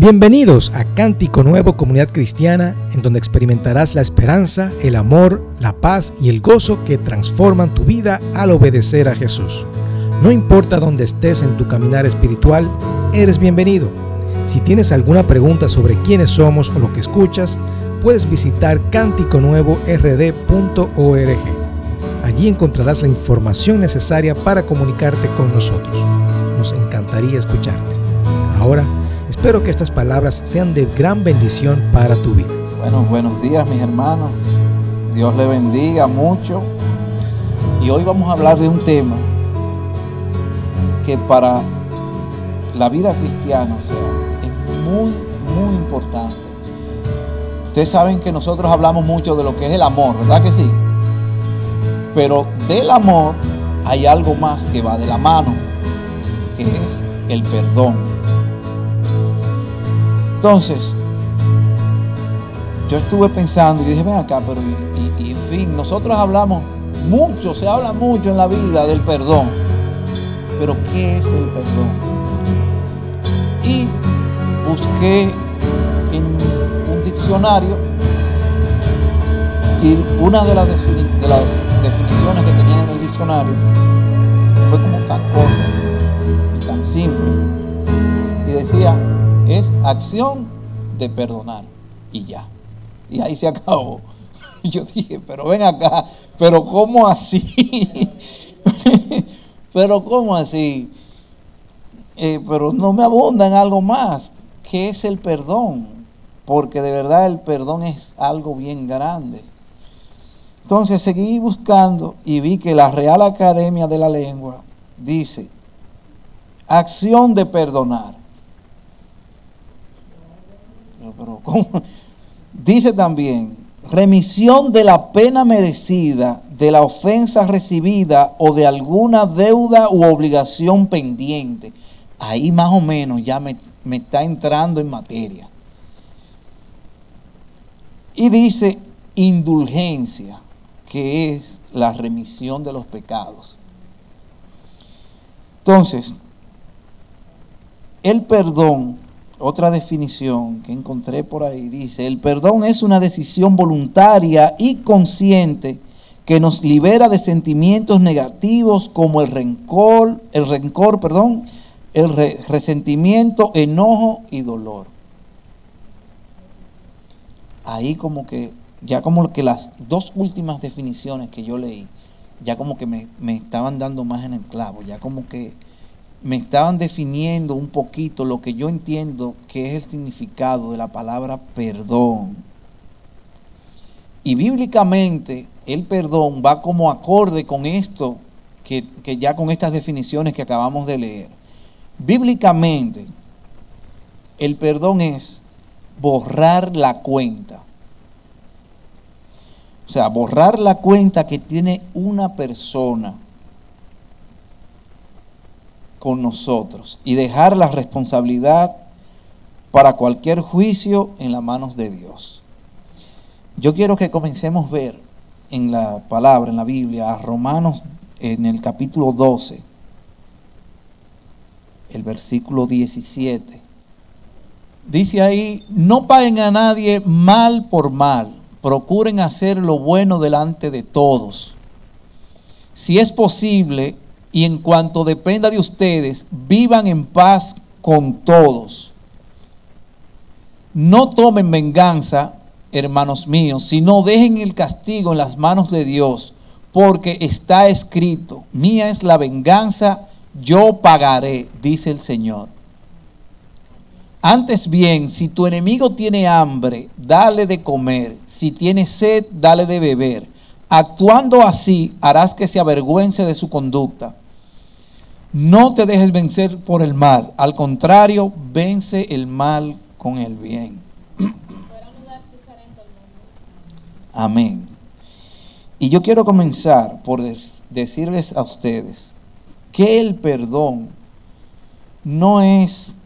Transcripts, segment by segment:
Bienvenidos a Cántico Nuevo Comunidad Cristiana, en donde experimentarás la esperanza, el amor, la paz y el gozo que transforman tu vida al obedecer a Jesús. No importa dónde estés en tu caminar espiritual, eres bienvenido. Si tienes alguna pregunta sobre quiénes somos o lo que escuchas, puedes visitar cánticonuevord.org. Allí encontrarás la información necesaria para comunicarte con nosotros. Nos encantaría escucharte. Ahora, Espero que estas palabras sean de gran bendición para tu vida. Bueno, buenos días mis hermanos. Dios le bendiga mucho. Y hoy vamos a hablar de un tema que para la vida cristiana es muy, muy importante. Ustedes saben que nosotros hablamos mucho de lo que es el amor, ¿verdad que sí? Pero del amor hay algo más que va de la mano, que es el perdón. Entonces, yo estuve pensando y dije, ven acá, pero y, en fin, nosotros hablamos mucho, se habla mucho en la vida del perdón. Pero ¿qué es el perdón? Y busqué en un diccionario y una de las, de las definiciones que tenía en el diccionario fue como tan corta y tan simple. Y decía, es acción de perdonar. Y ya. Y ahí se acabó. Yo dije, pero ven acá, pero ¿cómo así? pero ¿cómo así? Eh, pero no me abunda en algo más. ¿Qué es el perdón? Porque de verdad el perdón es algo bien grande. Entonces seguí buscando y vi que la Real Academia de la Lengua dice, acción de perdonar Dice también, remisión de la pena merecida, de la ofensa recibida o de alguna deuda u obligación pendiente. Ahí más o menos ya me, me está entrando en materia. Y dice indulgencia, que es la remisión de los pecados. Entonces, el perdón otra definición que encontré por ahí dice, el perdón es una decisión voluntaria y consciente que nos libera de sentimientos negativos como el rencor, el rencor, perdón, el resentimiento, enojo y dolor. Ahí como que, ya como que las dos últimas definiciones que yo leí, ya como que me, me estaban dando más en el clavo, ya como que me estaban definiendo un poquito lo que yo entiendo que es el significado de la palabra perdón. Y bíblicamente el perdón va como acorde con esto, que, que ya con estas definiciones que acabamos de leer. Bíblicamente, el perdón es borrar la cuenta. O sea, borrar la cuenta que tiene una persona con nosotros y dejar la responsabilidad para cualquier juicio en las manos de Dios. Yo quiero que comencemos a ver en la palabra, en la Biblia, a Romanos en el capítulo 12, el versículo 17. Dice ahí, no paguen a nadie mal por mal, procuren hacer lo bueno delante de todos. Si es posible, y en cuanto dependa de ustedes, vivan en paz con todos. No tomen venganza, hermanos míos, sino dejen el castigo en las manos de Dios, porque está escrito, mía es la venganza, yo pagaré, dice el Señor. Antes bien, si tu enemigo tiene hambre, dale de comer, si tiene sed, dale de beber. Actuando así, harás que se avergüence de su conducta no te dejes vencer por el mal, al contrario, vence el mal con el bien. Amén. Y yo quiero comenzar por decirles a ustedes que el perdón no es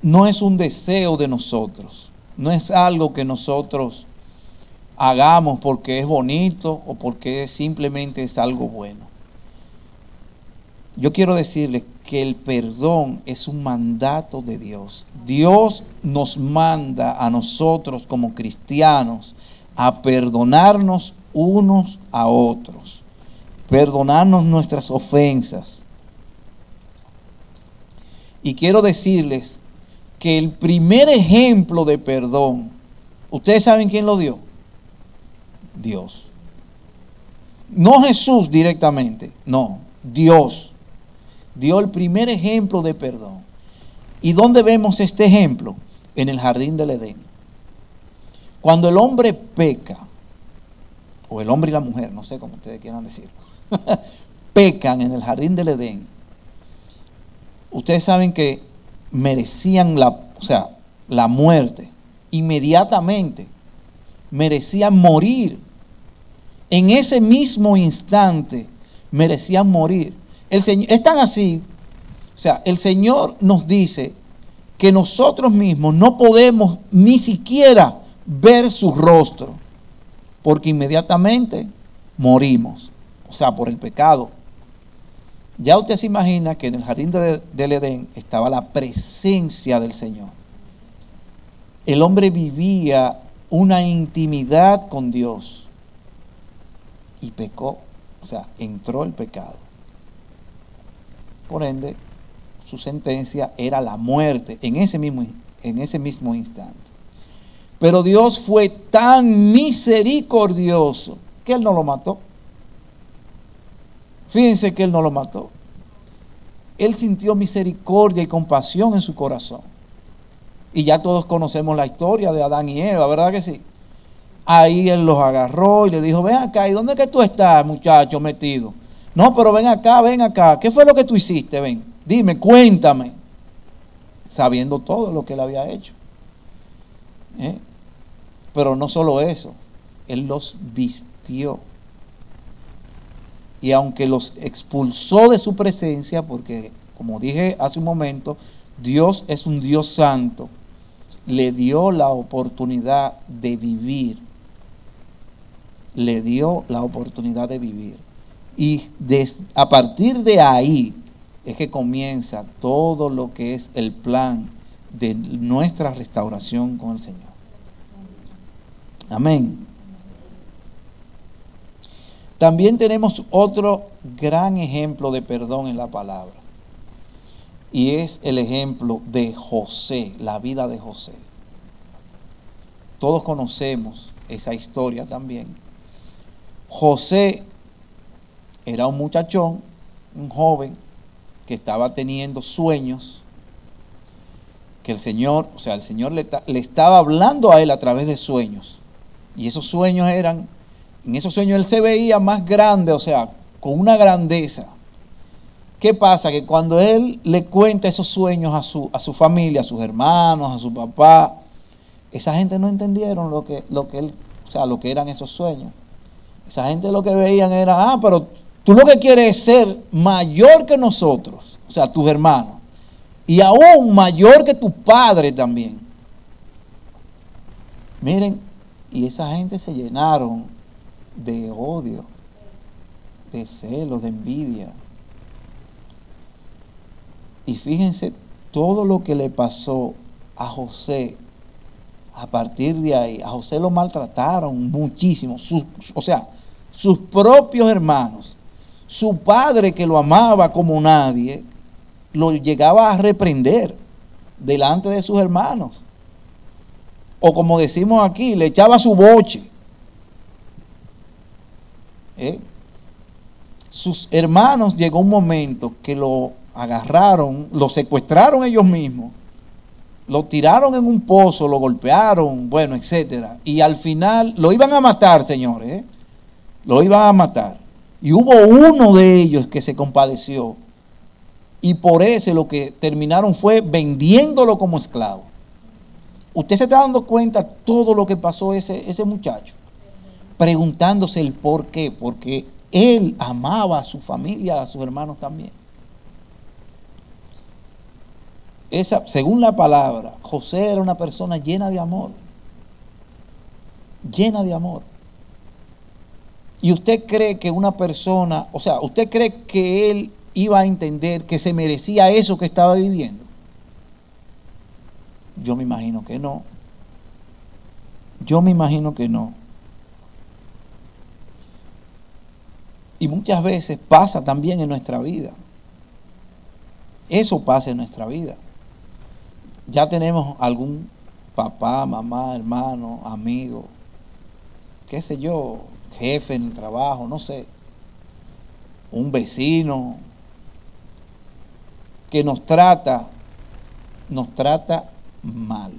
no es un deseo de nosotros, no es algo que nosotros hagamos porque es bonito o porque simplemente es algo bueno yo quiero decirles que el perdón es un mandato de Dios. Dios nos manda a nosotros como cristianos a perdonarnos unos a otros, perdonarnos nuestras ofensas. Y quiero decirles que el primer ejemplo de perdón, ¿ustedes saben quién lo dio? Dios. No Jesús directamente, no, Dios dio el primer ejemplo de perdón. ¿Y dónde vemos este ejemplo? En el jardín del Edén. Cuando el hombre peca, o el hombre y la mujer, no sé cómo ustedes quieran decir, pecan en el jardín del Edén, ustedes saben que merecían la, o sea, la muerte inmediatamente, merecían morir. En ese mismo instante merecían morir. El Señor, es tan así, o sea, el Señor nos dice que nosotros mismos no podemos ni siquiera ver su rostro, porque inmediatamente morimos, o sea, por el pecado. Ya usted se imagina que en el jardín del Edén estaba la presencia del Señor. El hombre vivía una intimidad con Dios y pecó, o sea, entró el pecado. Por ende, su sentencia era la muerte en ese mismo, en ese mismo instante. Pero Dios fue tan misericordioso que Él no lo mató. Fíjense que Él no lo mató. Él sintió misericordia y compasión en su corazón. Y ya todos conocemos la historia de Adán y Eva, ¿verdad que sí? Ahí Él los agarró y le dijo, ven acá, ¿y dónde que tú estás, muchacho, metido? No, pero ven acá, ven acá. ¿Qué fue lo que tú hiciste? Ven, dime, cuéntame. Sabiendo todo lo que él había hecho. ¿Eh? Pero no solo eso, él los vistió. Y aunque los expulsó de su presencia, porque como dije hace un momento, Dios es un Dios santo, le dio la oportunidad de vivir. Le dio la oportunidad de vivir. Y a partir de ahí es que comienza todo lo que es el plan de nuestra restauración con el Señor. Amén. También tenemos otro gran ejemplo de perdón en la palabra. Y es el ejemplo de José, la vida de José. Todos conocemos esa historia también. José era un muchachón, un joven, que estaba teniendo sueños, que el Señor, o sea, el Señor le, estaba hablando a él a través de sueños. Y esos sueños eran, en esos sueños él se veía más grande, o sea, con una grandeza. ¿Qué pasa? Que cuando él le cuenta esos sueños a su, a su familia, a sus hermanos, a su papá, esa gente no entendieron lo que, lo que él, o sea, lo que eran esos sueños. Esa gente lo que veían era, ah, pero Tú lo que quieres es ser mayor que nosotros, o sea, tus hermanos, y aún mayor que tu padre también. Miren, y esa gente se llenaron de odio, de celos, de envidia. Y fíjense todo lo que le pasó a José a partir de ahí. A José lo maltrataron muchísimo. o sea, sus propios hermanos su padre que lo amaba como nadie, lo llegaba a reprender delante de sus hermanos. O como decimos aquí, le echaba su boche. ¿Eh? Sus hermanos llegó un momento que lo agarraron, lo secuestraron ellos mismos, lo tiraron en un pozo, lo golpearon, bueno, etcétera. Y al final lo iban a matar, señores. ¿eh? Lo iban a matar. Y hubo uno de ellos que se compadeció. Y por eso lo que terminaron fue vendiéndolo como esclavo. Usted se está dando cuenta todo lo que pasó ese, ese muchacho. Preguntándose el por qué. Porque él amaba a su familia, a sus hermanos también. Esa, según la palabra, José era una persona llena de amor. Llena de amor. Y usted cree que una persona, o sea, usted cree que él iba a entender que se merecía eso que estaba viviendo? Yo me imagino que no. Yo me imagino que no. Y muchas veces pasa también en nuestra vida. Eso pasa en nuestra vida. Ya tenemos algún papá, mamá, hermano, amigo, qué sé yo, jefe en el trabajo, no sé, un vecino que nos trata, nos trata mal.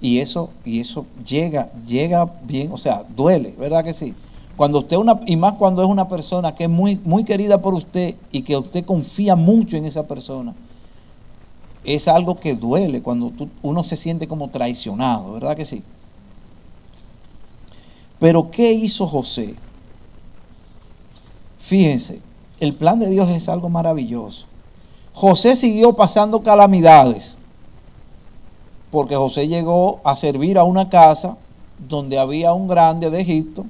Y eso, y eso llega, llega bien, o sea, duele, ¿verdad que sí? Cuando usted una, y más cuando es una persona que es muy, muy querida por usted y que usted confía mucho en esa persona, es algo que duele cuando uno se siente como traicionado, ¿verdad que sí? Pero ¿qué hizo José? Fíjense, el plan de Dios es algo maravilloso. José siguió pasando calamidades, porque José llegó a servir a una casa donde había un grande de Egipto,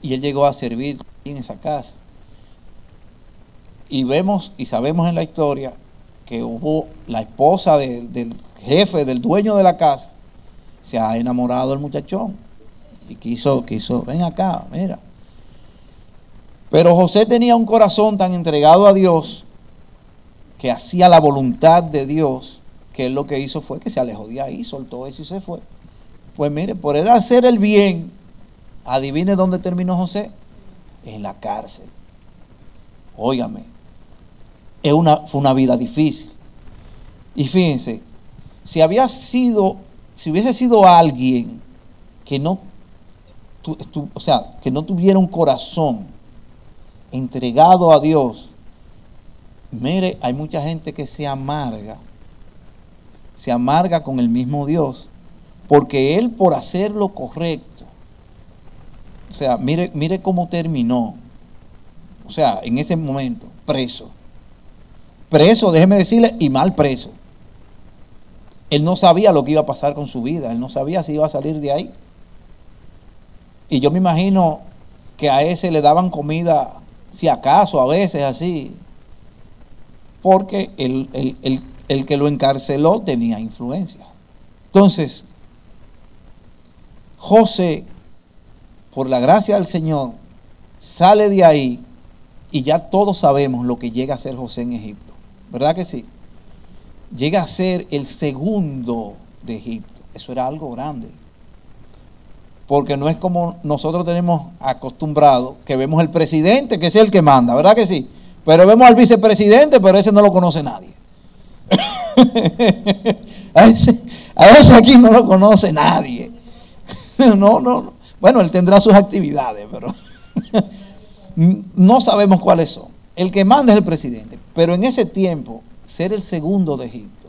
y él llegó a servir en esa casa. Y vemos y sabemos en la historia que hubo la esposa del jefe, del dueño de la casa, se ha enamorado del muchachón y quiso, quiso, ven acá, mira. Pero José tenía un corazón tan entregado a Dios que hacía la voluntad de Dios, que él lo que hizo fue que se alejó de ahí, soltó eso y se fue. Pues mire, por él hacer el bien, Adivine dónde terminó José. En la cárcel. Óigame. Es una, fue una vida difícil. Y fíjense, si había sido, si hubiese sido alguien que no, o sea, que no tuviera un corazón entregado a Dios, mire, hay mucha gente que se amarga, se amarga con el mismo Dios, porque Él por hacer lo correcto, o sea, mire, mire cómo terminó. O sea, en ese momento, preso. Preso, déjeme decirle, y mal preso. Él no sabía lo que iba a pasar con su vida, él no sabía si iba a salir de ahí. Y yo me imagino que a ese le daban comida, si acaso, a veces así, porque el, el que lo encarceló tenía influencia. Entonces, José por la gracia del Señor, sale de ahí y ya todos sabemos lo que llega a ser José en Egipto. ¿Verdad que sí? Llega a ser el segundo de Egipto. Eso era algo grande. Porque no es como nosotros tenemos acostumbrado, que vemos el presidente, que es el que manda, ¿verdad que sí? Pero vemos al vicepresidente, pero ese no lo conoce nadie. a, ese, aquí no lo conoce nadie. no, no, no. Bueno, él tendrá sus actividades, pero no sabemos cuáles son. El que manda es el presidente, pero en ese tiempo, ser el segundo de Egipto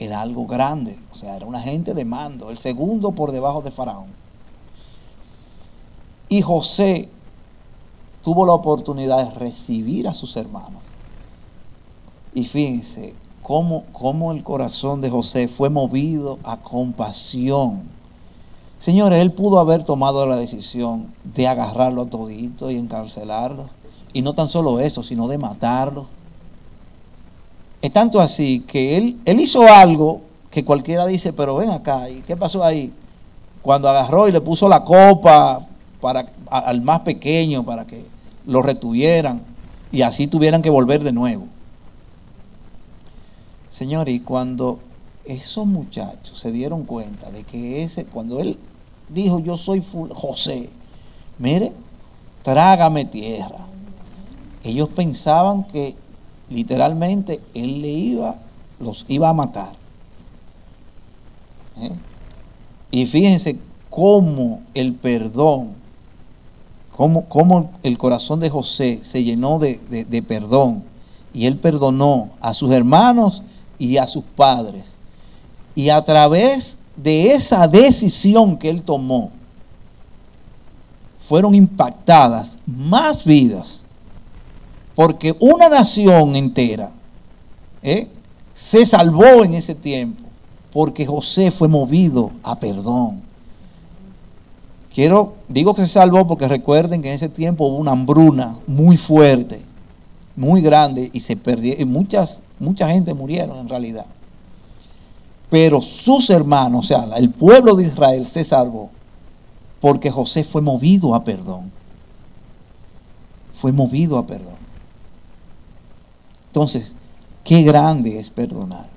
era algo grande, o sea, era un agente de mando, el segundo por debajo de Faraón. Y José tuvo la oportunidad de recibir a sus hermanos. Y fíjense cómo, cómo el corazón de José fue movido a compasión Señores, él pudo haber tomado la decisión de agarrarlo a todito y encarcelarlo. Y no tan solo eso, sino de matarlo. Es tanto así que él, él hizo algo que cualquiera dice, pero ven acá, ¿y qué pasó ahí? Cuando agarró y le puso la copa para, al más pequeño para que lo retuvieran y así tuvieran que volver de nuevo. Señores, y cuando esos muchachos se dieron cuenta de que ese, cuando él dijo, yo soy José, mire, trágame tierra. Ellos pensaban que literalmente él le iba, los iba a matar. ¿Eh? Y fíjense cómo el perdón, cómo, el corazón de José se llenó de, de perdón. Y él perdonó a sus hermanos y a sus padres. Y a través de esa decisión que él tomó, fueron impactadas más vidas, porque una nación entera ¿eh? se salvó en ese tiempo, porque José fue movido a perdón. Quiero, digo que se salvó porque recuerden que en ese tiempo hubo una hambruna muy fuerte, muy grande y se perdió, y muchas, mucha gente murieron en realidad. Pero sus hermanos, o sea, el pueblo de Israel se salvó porque José fue movido a perdón. Fue movido a perdón. Entonces, qué grande es perdonar.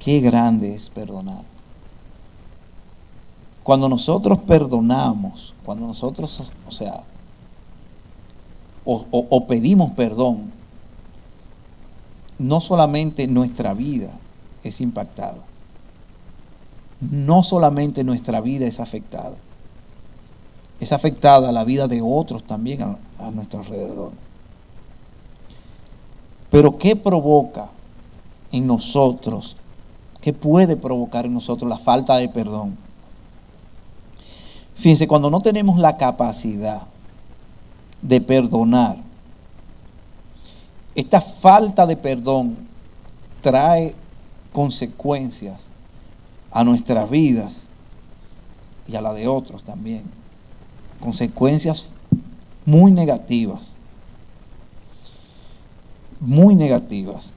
Qué grande es perdonar. Cuando nosotros perdonamos, cuando nosotros, o sea, o, pedimos perdón, no solamente nuestra vida es impactada, no solamente nuestra vida es afectada, es afectada la vida de otros también a, nuestro alrededor. Pero ¿qué provoca en nosotros? ¿Qué puede provocar en nosotros la falta de perdón? Fíjense, cuando no tenemos la capacidad de perdonar, esta falta de perdón trae consecuencias a nuestras vidas y a la de otros también. Consecuencias muy negativas. Muy negativas.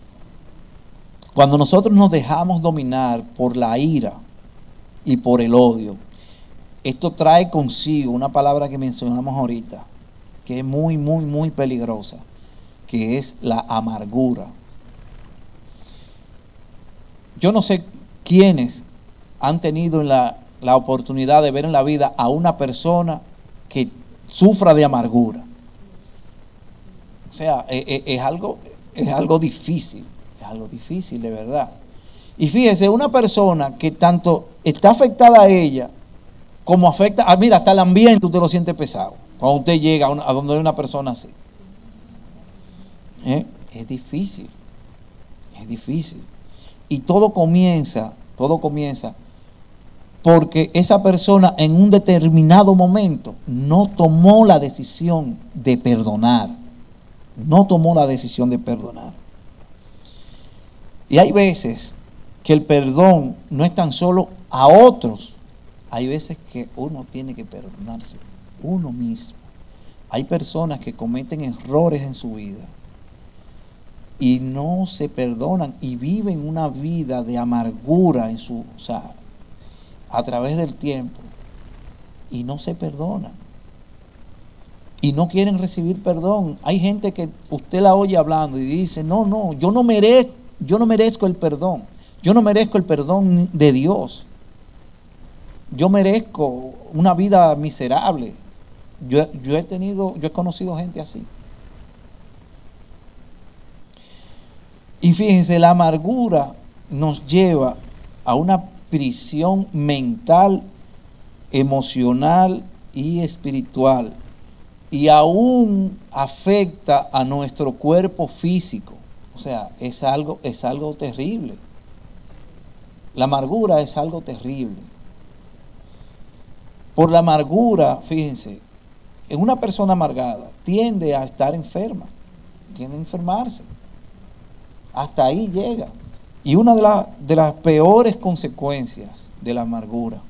Cuando nosotros nos dejamos dominar por la ira y por el odio, esto trae consigo una palabra que mencionamos ahorita, que es muy, muy, muy peligrosa, que es la amargura. Yo no sé quiénes han tenido la, la oportunidad de ver en la vida a una persona que sufra de amargura. O sea, es, e, es, algo, es algo difícil, es algo difícil de verdad. Y fíjese, una persona que tanto está afectada a ella como afecta, ah, mira, hasta el ambiente usted lo siente pesado. Cuando usted llega a, donde hay una persona así. ¿Eh? Es difícil, es difícil. Y todo comienza, todo comienza porque esa persona en un determinado momento no tomó la decisión de perdonar. No tomó la decisión de perdonar. Y hay veces que el perdón no es tan solo a otros, hay veces que uno tiene que perdonarse, uno mismo. Hay personas que cometen errores en su vida y no se perdonan y viven una vida de amargura en su, o a través del tiempo y no se perdonan. Y no quieren recibir perdón. Hay gente que usted la oye hablando y dice, no, no, yo no merezco, yo no merezco el perdón. Yo no merezco el perdón de Dios yo merezco una vida miserable. Yo, he tenido, yo he conocido gente así. Y fíjense, la amargura nos lleva a una prisión mental, emocional y espiritual. Y aún afecta a nuestro cuerpo físico. O sea, es algo, es algo terrible. La amargura es algo terrible. Por la amargura, fíjense, en una persona amargada tiende a estar enferma, tiende a enfermarse. Hasta ahí llega. Y una de, de las peores consecuencias de la amargura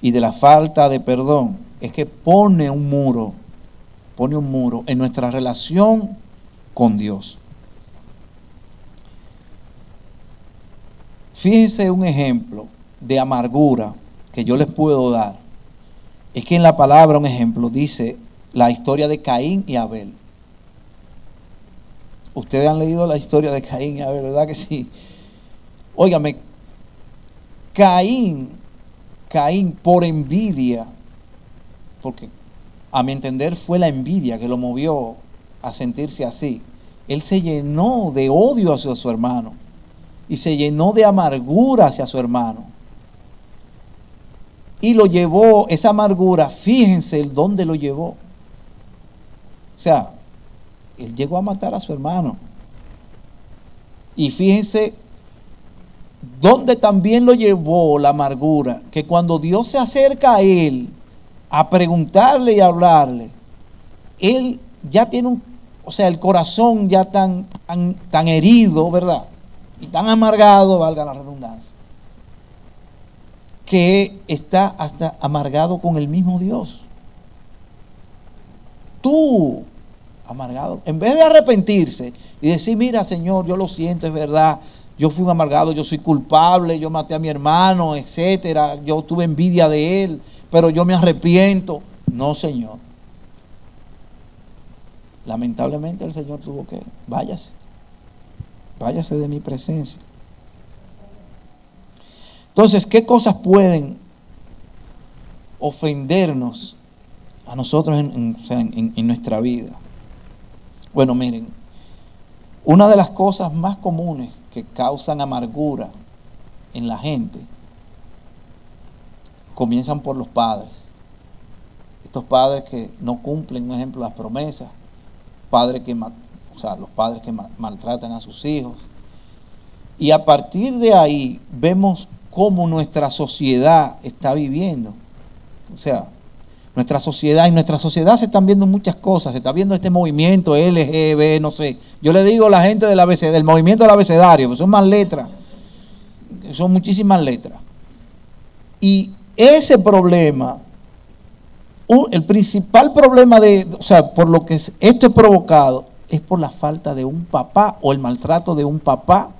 y de la falta de perdón es que pone un muro, pone un muro en nuestra relación con Dios. Fíjense un ejemplo de amargura que yo les puedo dar es que en la palabra, un ejemplo, dice la historia de Caín y Abel. Ustedes han leído la historia de Caín y Abel, ¿verdad que sí? Óigame, Caín, Caín por envidia, porque a mi entender fue la envidia que lo movió a sentirse así. Él se llenó de odio hacia su hermano y se llenó de amargura hacia su hermano y lo llevó, esa amargura, fíjense el dónde lo llevó. O sea, él llegó a matar a su hermano. Y fíjense dónde también lo llevó la amargura, que cuando Dios se acerca a él a preguntarle y a hablarle, él ya tiene un, o sea, el corazón ya tan, tan, tan herido, ¿verdad? Y tan amargado, valga la redundancia que está hasta amargado con el mismo Dios. Tú amargado. En vez de arrepentirse y decir, mira Señor, yo lo siento, es verdad, yo fui amargado, yo soy culpable, yo maté a mi hermano, etcétera, yo tuve envidia de él, pero yo me arrepiento. No, Señor. Lamentablemente el Señor tuvo que, váyase, váyase de mi presencia. Entonces, ¿qué cosas pueden ofendernos a nosotros en, nuestra vida? Bueno, miren, una de las cosas más comunes que causan amargura en la gente comienzan por los padres. Estos padres que no cumplen, por ejemplo, las promesas, padres que, o sea, los padres que maltratan a sus hijos. Y a partir de ahí vemos cómo nuestra sociedad está viviendo. O sea, nuestra sociedad, y nuestra sociedad se están viendo muchas cosas, se está viendo este movimiento LGB, no sé. Yo le digo a la gente del, ABC, del movimiento del abecedario, son más letras, son muchísimas letras. Y ese problema, el principal problema de, o sea, por lo que esto es provocado, es por la falta de un papá o el maltrato de un papá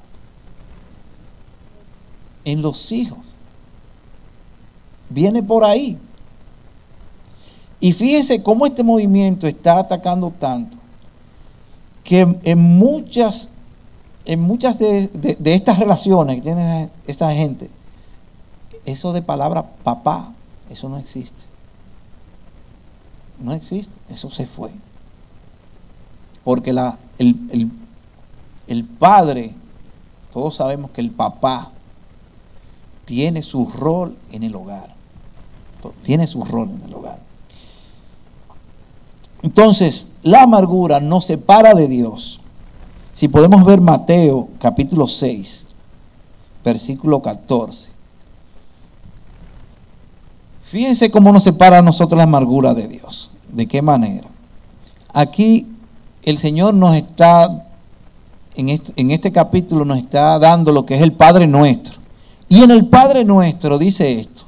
en los hijos. Viene por ahí. Y fíjense cómo este movimiento está atacando tanto que en muchas, en muchas de, estas relaciones que tiene esta gente, eso de palabra papá, eso no existe. No existe, eso se fue. Porque la, el, el padre, todos sabemos que el papá tiene su rol en el hogar. Tiene su rol en el hogar. Entonces, la amargura nos separa de Dios. Si podemos ver Mateo capítulo 6, versículo 14. Fíjense cómo nos separa a nosotros la amargura de Dios. ¿De qué manera? Aquí el Señor nos está, en este, en este capítulo nos está dando lo que es el Padre nuestro. Y en el Padre nuestro dice esto.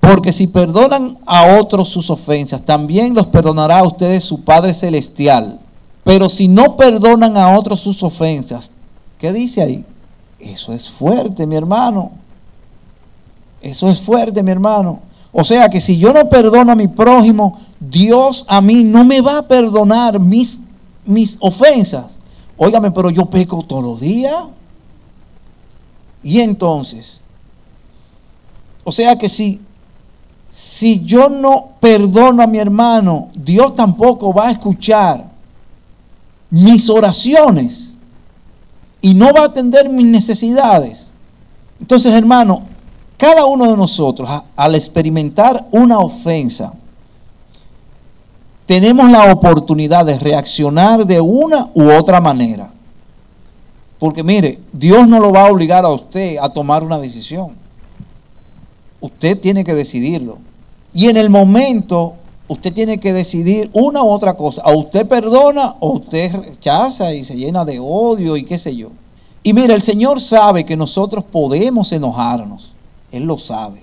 Porque si perdonan a otros sus ofensas, también los perdonará a ustedes su Padre Celestial. Pero si no perdonan a otros sus ofensas, ¿qué dice ahí? Eso es fuerte, mi hermano. Eso es fuerte, mi hermano. O sea que si yo no perdono a mi prójimo, Dios a mí no me va a perdonar mis, mis ofensas. Óigame, pero yo peco todos los días. Y entonces, o sea que si si yo no perdono a mi hermano, Dios tampoco va a escuchar mis oraciones y no va a atender mis necesidades. Entonces, hermano, cada uno de nosotros, al experimentar una ofensa, tenemos la oportunidad de reaccionar de una u otra manera. Porque mire, Dios no lo va a obligar a usted a tomar una decisión. Usted tiene que decidirlo. Y en el momento, usted tiene que decidir una u otra cosa. O usted perdona o usted rechaza y se llena de odio y qué sé yo. Y mira, el Señor sabe que nosotros podemos enojarnos. Él lo sabe.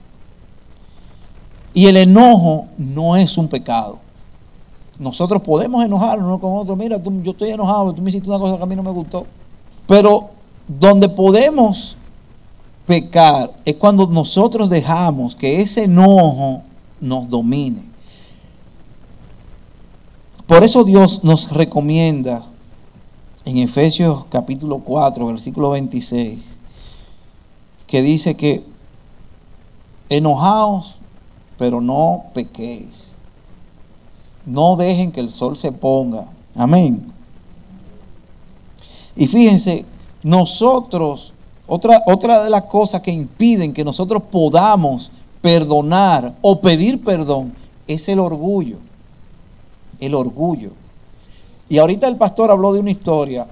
Y el enojo no es un pecado. Nosotros podemos enojarnos uno con otro. Mira, yo estoy enojado, tú me hiciste una cosa que a mí no me gustó. Pero donde podemos pecar es cuando nosotros dejamos que ese enojo nos domine. Por eso Dios nos recomienda en Efesios capítulo 4, versículo 26, que dice que enojaos, pero no pequéis. No dejen que el sol se ponga. Amén. Y fíjense, nosotros otra, otra de las cosas que impiden que nosotros podamos perdonar o pedir perdón es el orgullo. El orgullo. Y ahorita el pastor habló de una historia.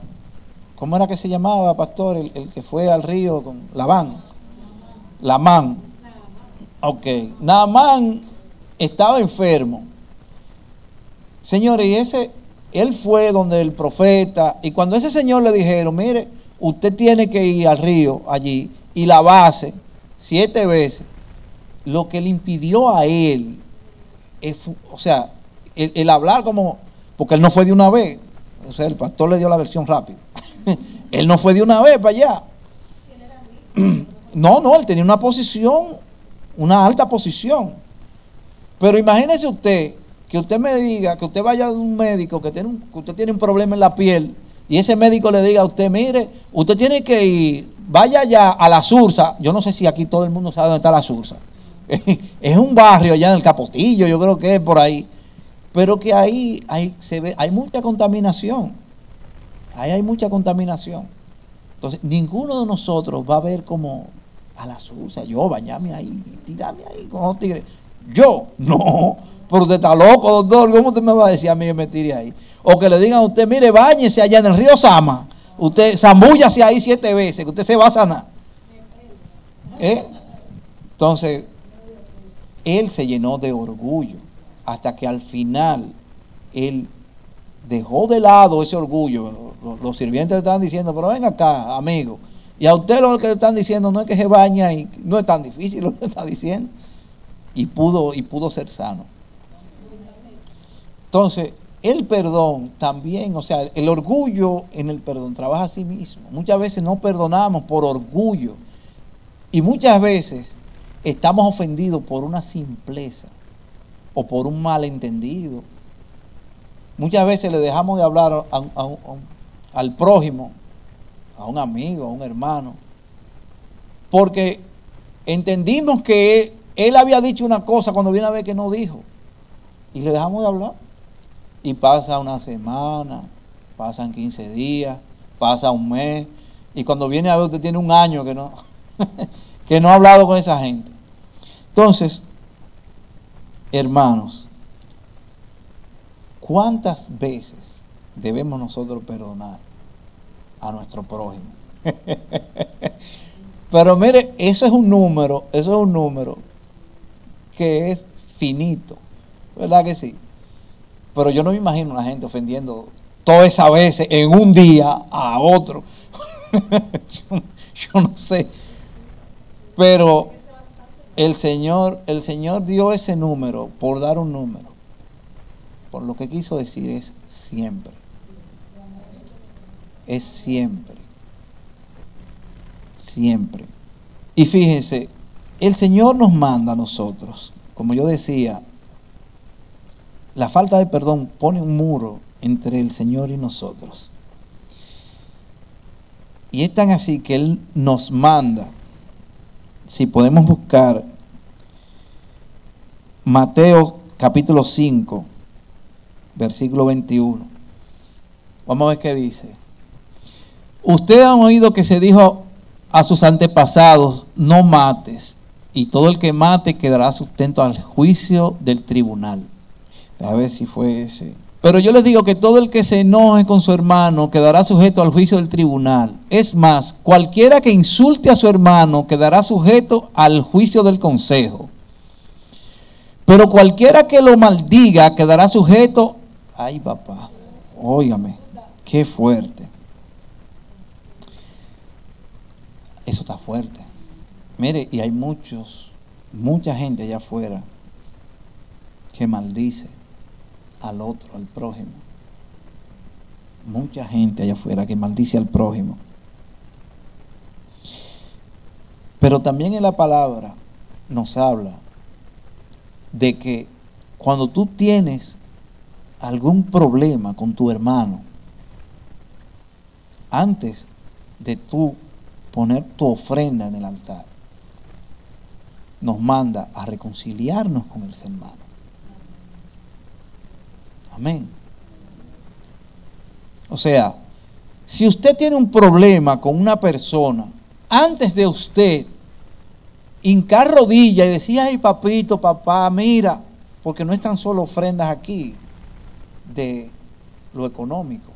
¿Cómo era que se llamaba, pastor? El, que fue al río con Labán. Lamán. Ok. Naamán estaba enfermo. Señores, y ese, él fue donde el profeta, y cuando ese señor le dijeron, mire, usted tiene que ir al río allí y lavarse siete veces. Lo que le impidió a él, o sea, el, hablar como, porque él no fue de una vez, O sea, el pastor le dio la versión rápida. él no fue de una vez para allá. No, no, él tenía una posición, una alta posición. Pero imagínese usted que usted me diga, que usted vaya a un médico que, tiene que usted tiene un problema en la piel y ese médico le diga a usted, mire, usted tiene que ir, vaya allá a la Sursa. Yo no sé si aquí todo el mundo sabe dónde está la Sursa. es un barrio allá en el Capotillo, yo creo que es por ahí. Pero que ahí hay, se ve, hay mucha contaminación. Ahí hay mucha contaminación. Entonces, ninguno de nosotros va a ver como a la sucia, yo bañame ahí, tirame ahí con los tigres. Yo, no, pero usted está loco, doctor, ¿cómo usted me va a decir a mí que me tire ahí? O que le digan a usted, mire, bañese allá en el río Sama, usted zambúllase ahí siete veces, que usted se va a sanar. ¿Eh? Entonces, él se llenó de orgullo hasta que al final él dejó de lado ese orgullo. Los, sirvientes le estaban diciendo, pero ven acá, amigo. Y a usted lo que le están diciendo no es que se baña y no es tan difícil lo que está diciendo. Y pudo, y pudo ser sano. Entonces, el perdón también, o sea, el orgullo en el perdón trabaja a sí mismo. Muchas veces no perdonamos por orgullo. Y muchas veces estamos ofendidos por una simpleza o por un malentendido. Muchas veces le dejamos de hablar al prójimo, a un amigo, a un hermano, porque entendimos que él, había dicho una cosa cuando viene a ver que no dijo, y le dejamos de hablar. Y pasa una semana, pasan 15 días, pasa un mes, y cuando viene a ver usted tiene un año que no, que no ha hablado con esa gente. Entonces, hermanos, ¿cuántas veces debemos nosotros perdonar a nuestro prójimo? Pero mire, eso es un número, eso es un número que es finito, ¿verdad que sí? Pero yo no me imagino una gente ofendiendo todas esas veces en un día a otro. yo, yo no sé. Pero el Señor, el Señor dio ese número por dar un número. Por lo que quiso decir es siempre. Es siempre. Siempre. Y fíjense, el Señor nos manda a nosotros, como yo decía, la falta de perdón pone un muro entre el Señor y nosotros. Y es tan así que Él nos manda si podemos buscar Mateo capítulo 5, versículo 21. Vamos a ver qué dice. Ustedes han oído que se dijo a sus antepasados, no mates, y todo el que mate quedará sustento al juicio del tribunal. A ver si fue ese. Pero yo les digo que todo el que se enoje con su hermano quedará sujeto al juicio del tribunal. Es más, cualquiera que insulte a su hermano quedará sujeto al juicio del consejo. Pero cualquiera que lo maldiga quedará sujeto. Ay, papá, óigame, qué fuerte. Eso está fuerte. Mire, y hay muchos, mucha gente allá afuera que maldice al otro, al prójimo. Mucha gente allá afuera que maldice al prójimo. Pero también en la palabra nos habla de que cuando tú tienes algún problema con tu hermano, antes de tú poner tu ofrenda en el altar, nos manda a reconciliarnos con el hermano. Amén. O sea, si usted tiene un problema con una persona, antes de usted hincar rodilla y decir, ay papito, papá, mira, porque no están solo ofrendas aquí de lo económico.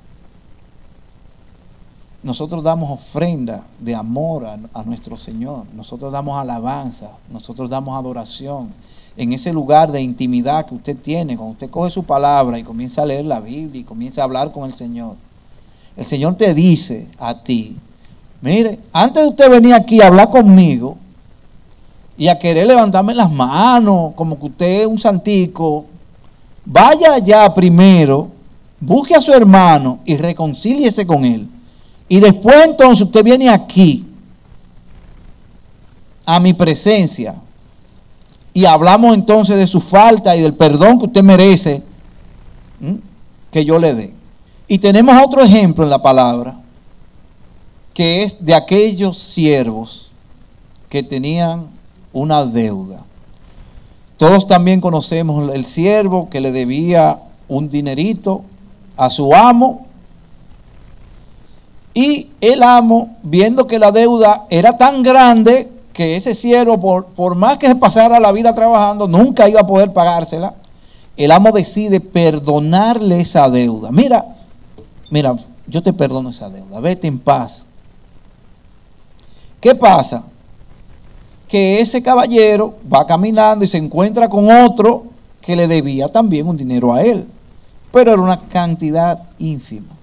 Nosotros damos ofrenda de amor a, a, nuestro Señor. Nosotros damos alabanza. Nosotros damos adoración en ese lugar de intimidad que usted tiene, cuando usted coge su palabra y comienza a leer la Biblia y comienza a hablar con el Señor, el Señor te dice a ti, mire, antes de usted venir aquí a hablar conmigo y a querer levantarme las manos como que usted es un santico, vaya allá primero busque a su hermano y reconcíliese con él. Y después entonces usted viene aquí, a mi presencia, y hablamos entonces de su falta y del perdón que usted merece que yo le dé. Y tenemos otro ejemplo en la palabra, que es de aquellos siervos que tenían una deuda. Todos también conocemos el siervo que le debía un dinerito a su amo. Y el amo, viendo que la deuda era tan grande que ese siervo, por, por más que se pasara la vida trabajando, nunca iba a poder pagársela, el amo decide perdonarle esa deuda. Mira, mira, yo te perdono esa deuda, vete en paz. ¿Qué pasa? Que ese caballero va caminando y se encuentra con otro que le debía también un dinero a él, pero era una cantidad ínfima.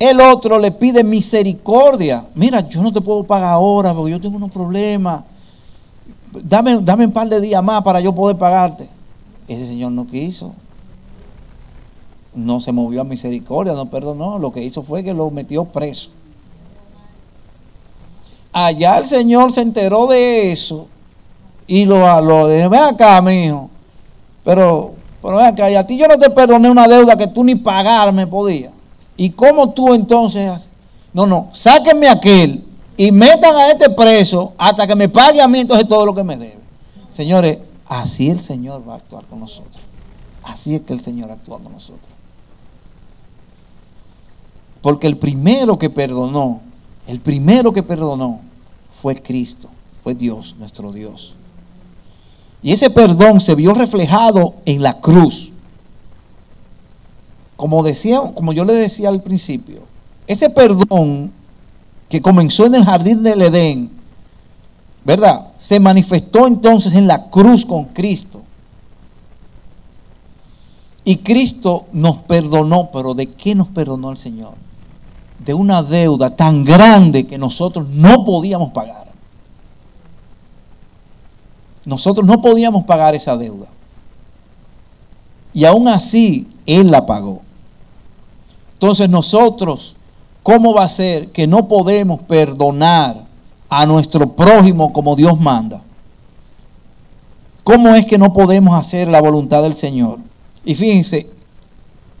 El otro le pide misericordia. Mira, yo no te puedo pagar ahora porque yo tengo unos problemas. Dame, dame un par de días más para yo poder pagarte. Ese señor no quiso. No se movió a misericordia, no perdonó. Lo que hizo fue que lo metió preso. Allá el Señor se enteró de eso y lo, lo dije, ven acá, mi hijo. Pero, pero ven acá, a ti yo no te perdoné una deuda que tú ni pagarme podías. ¿Y cómo tú entonces No, no, sáquenme aquel y metan a este preso hasta que me pague a mí entonces todo lo que me debe. Señores, así el Señor va a actuar con nosotros. Así es que el Señor actúa con nosotros. Porque el primero que perdonó, el primero que perdonó fue Cristo, fue Dios, nuestro Dios. Y ese perdón se vio reflejado en la cruz. Como decía, como yo le decía al principio, ese perdón que comenzó en el jardín del Edén, ¿verdad? Se manifestó entonces en la cruz con Cristo. Y Cristo nos perdonó, pero ¿de qué nos perdonó el Señor? De una deuda tan grande que nosotros no podíamos pagar. Nosotros no podíamos pagar esa deuda. Y aún así, Él la pagó. Entonces nosotros, ¿cómo va a ser que no podemos perdonar a nuestro prójimo como Dios manda? ¿Cómo es que no podemos hacer la voluntad del Señor? Y fíjense,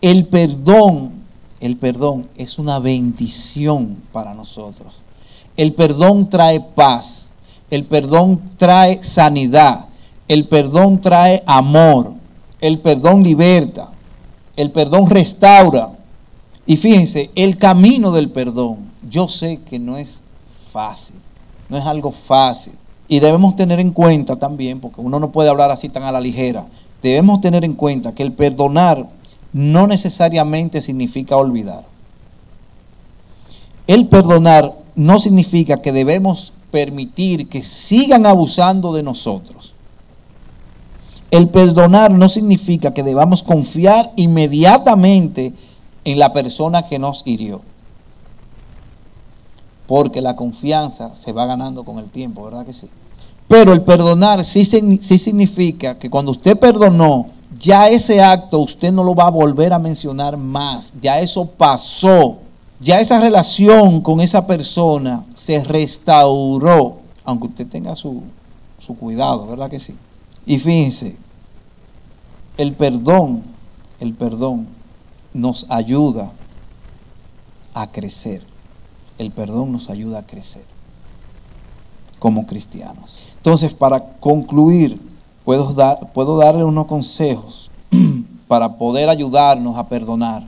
el perdón, el perdón es una bendición para nosotros. El perdón trae paz, el perdón trae sanidad, el perdón trae amor, el perdón liberta, el perdón restaura, y fíjense, el camino del perdón, yo sé que no es fácil, no es algo fácil. Y debemos tener en cuenta también, porque uno no puede hablar así tan a la ligera, debemos tener en cuenta que el perdonar no necesariamente significa olvidar. El perdonar no significa que debemos permitir que sigan abusando de nosotros. El perdonar no significa que debamos confiar inmediatamente en la persona que nos hirió. Porque la confianza se va ganando con el tiempo, ¿verdad que sí? Pero el perdonar sí, sí significa que cuando usted perdonó, ya ese acto usted no lo va a volver a mencionar más. Ya eso pasó. Ya esa relación con esa persona se restauró. Aunque usted tenga su, su cuidado, ¿verdad que sí? Y fíjense, el perdón, el perdón nos ayuda a crecer. El perdón nos ayuda a crecer como cristianos. Entonces, para concluir, puedo, dar, puedo darle unos consejos para poder ayudarnos a perdonar.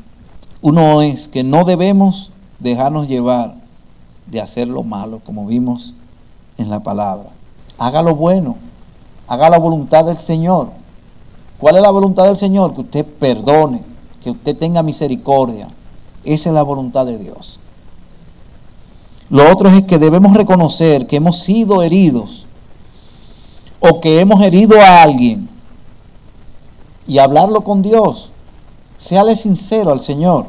Uno es que no debemos dejarnos llevar de hacer lo malo, como vimos en la palabra. Haga lo bueno, haga la voluntad del Señor. ¿Cuál es la voluntad del Señor? Que usted perdone, que usted tenga misericordia. Esa es la voluntad de Dios. Lo otro es que debemos reconocer que hemos sido heridos o que hemos herido a alguien y hablarlo con Dios. Séale sincero al Señor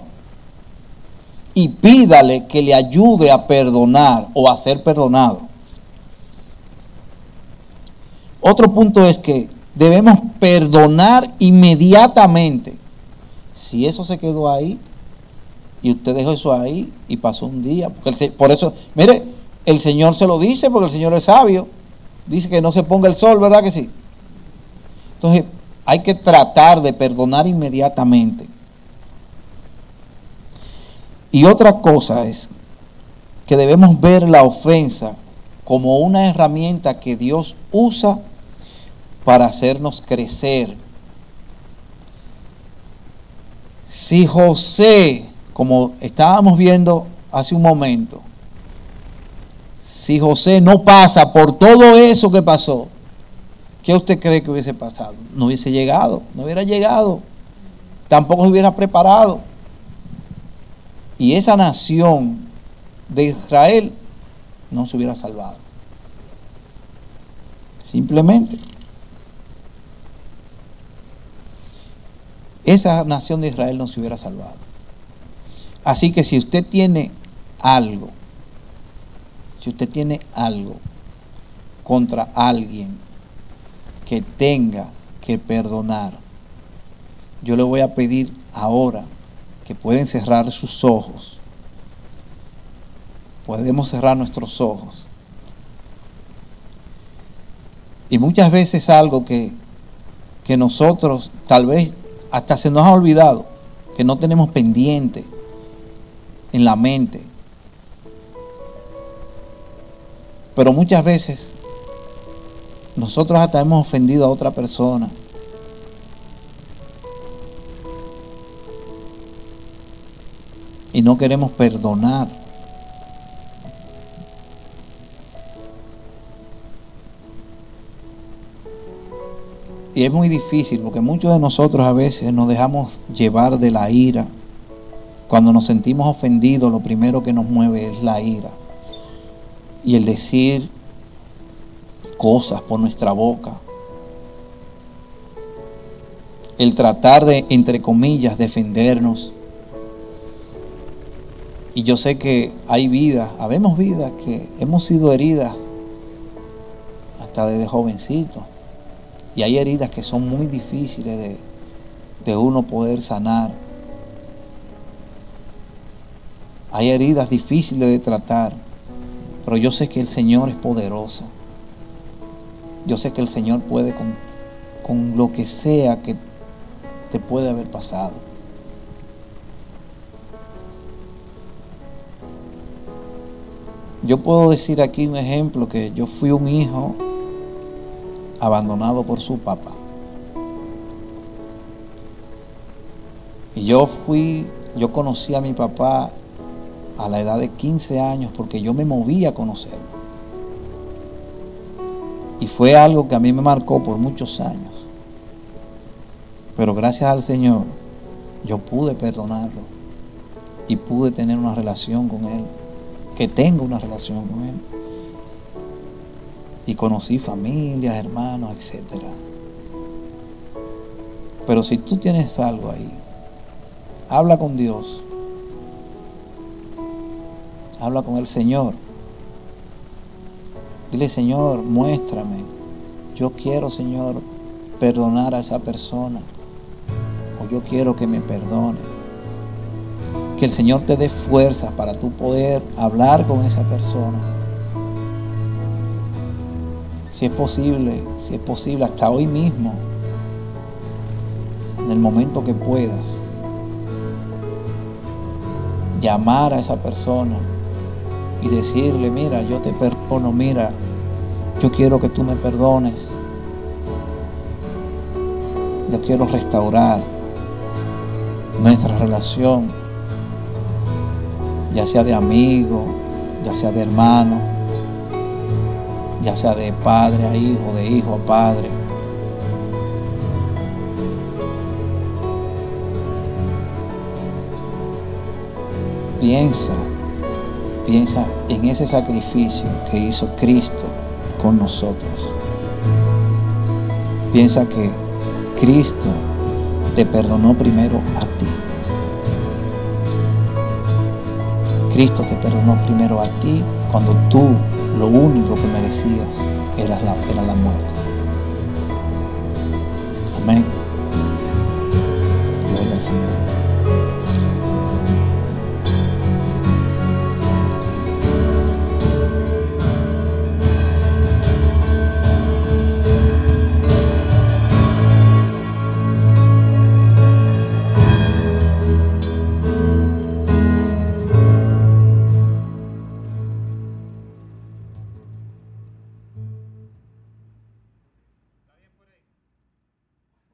y pídale que le ayude a perdonar o a ser perdonado. Otro punto es que debemos perdonar inmediatamente Si eso se quedó ahí y usted dejó eso ahí y pasó un día, porque por eso, mire, el Señor se lo dice porque el Señor es sabio. Dice que no se ponga el sol, ¿verdad que sí? Entonces, hay que tratar de perdonar inmediatamente. Y otra cosa es que debemos ver la ofensa como una herramienta que Dios usa para hacernos crecer. Si José, como estábamos viendo hace un momento, si José no pasa por todo eso que pasó, ¿qué usted cree que hubiese pasado? No hubiese llegado, no hubiera llegado, tampoco se hubiera preparado. Y esa nación de Israel no se hubiera salvado. Simplemente. Esa nación de Israel no se hubiera salvado. Así que si usted tiene algo, si usted tiene algo contra alguien que tenga que perdonar, yo le voy a pedir ahora que pueden cerrar sus ojos. Podemos cerrar nuestros ojos. Y muchas veces algo que, que nosotros tal vez hasta se nos ha olvidado, que no tenemos pendiente en la mente. Pero muchas veces nosotros hasta hemos ofendido a otra persona. Y no queremos perdonar. Y es muy difícil porque muchos de nosotros a veces nos dejamos llevar de la ira. Cuando nos sentimos ofendidos, lo primero que nos mueve es la ira y el decir cosas por nuestra boca. El tratar de, entre comillas, defendernos. Y yo sé que hay vidas, habemos vidas que hemos sido heridas hasta desde jovencito. Y hay heridas que son muy difíciles de, de uno poder sanar. Hay heridas difíciles de tratar. Pero yo sé que el Señor es poderoso. Yo sé que el Señor puede con, con lo que sea que te puede haber pasado. Yo puedo decir aquí un ejemplo que yo fui un hijo abandonado por su papá. Y yo fui, yo conocí a mi papá a la edad de 15 años porque yo me moví a conocerlo. Y fue algo que a mí me marcó por muchos años. Pero gracias al Señor yo pude perdonarlo y pude tener una relación con Él, que tengo una relación con Él. Y conocí familias, hermanos, etc. Pero si tú tienes algo ahí, habla con Dios Habla con el Señor. Dile, Señor, muéstrame. Yo quiero, Señor, perdonar a esa persona. O yo quiero que me perdone. Que el Señor te dé fuerza para tú poder hablar con esa persona. Si es posible, si es posible, hasta hoy mismo, en el momento que puedas, llamar a esa persona y decirle, mira, yo te perdono, mira, yo quiero que tú me perdones. Yo quiero restaurar nuestra relación, ya sea de amigo, ya sea de hermano, ya sea de padre a hijo, de hijo a padre. Piensa Piensa en ese sacrificio que hizo Cristo con nosotros. Piensa que Cristo te perdonó primero a ti. Cristo te perdonó primero a ti cuando tú lo único que merecías era la, era la muerte. Amén.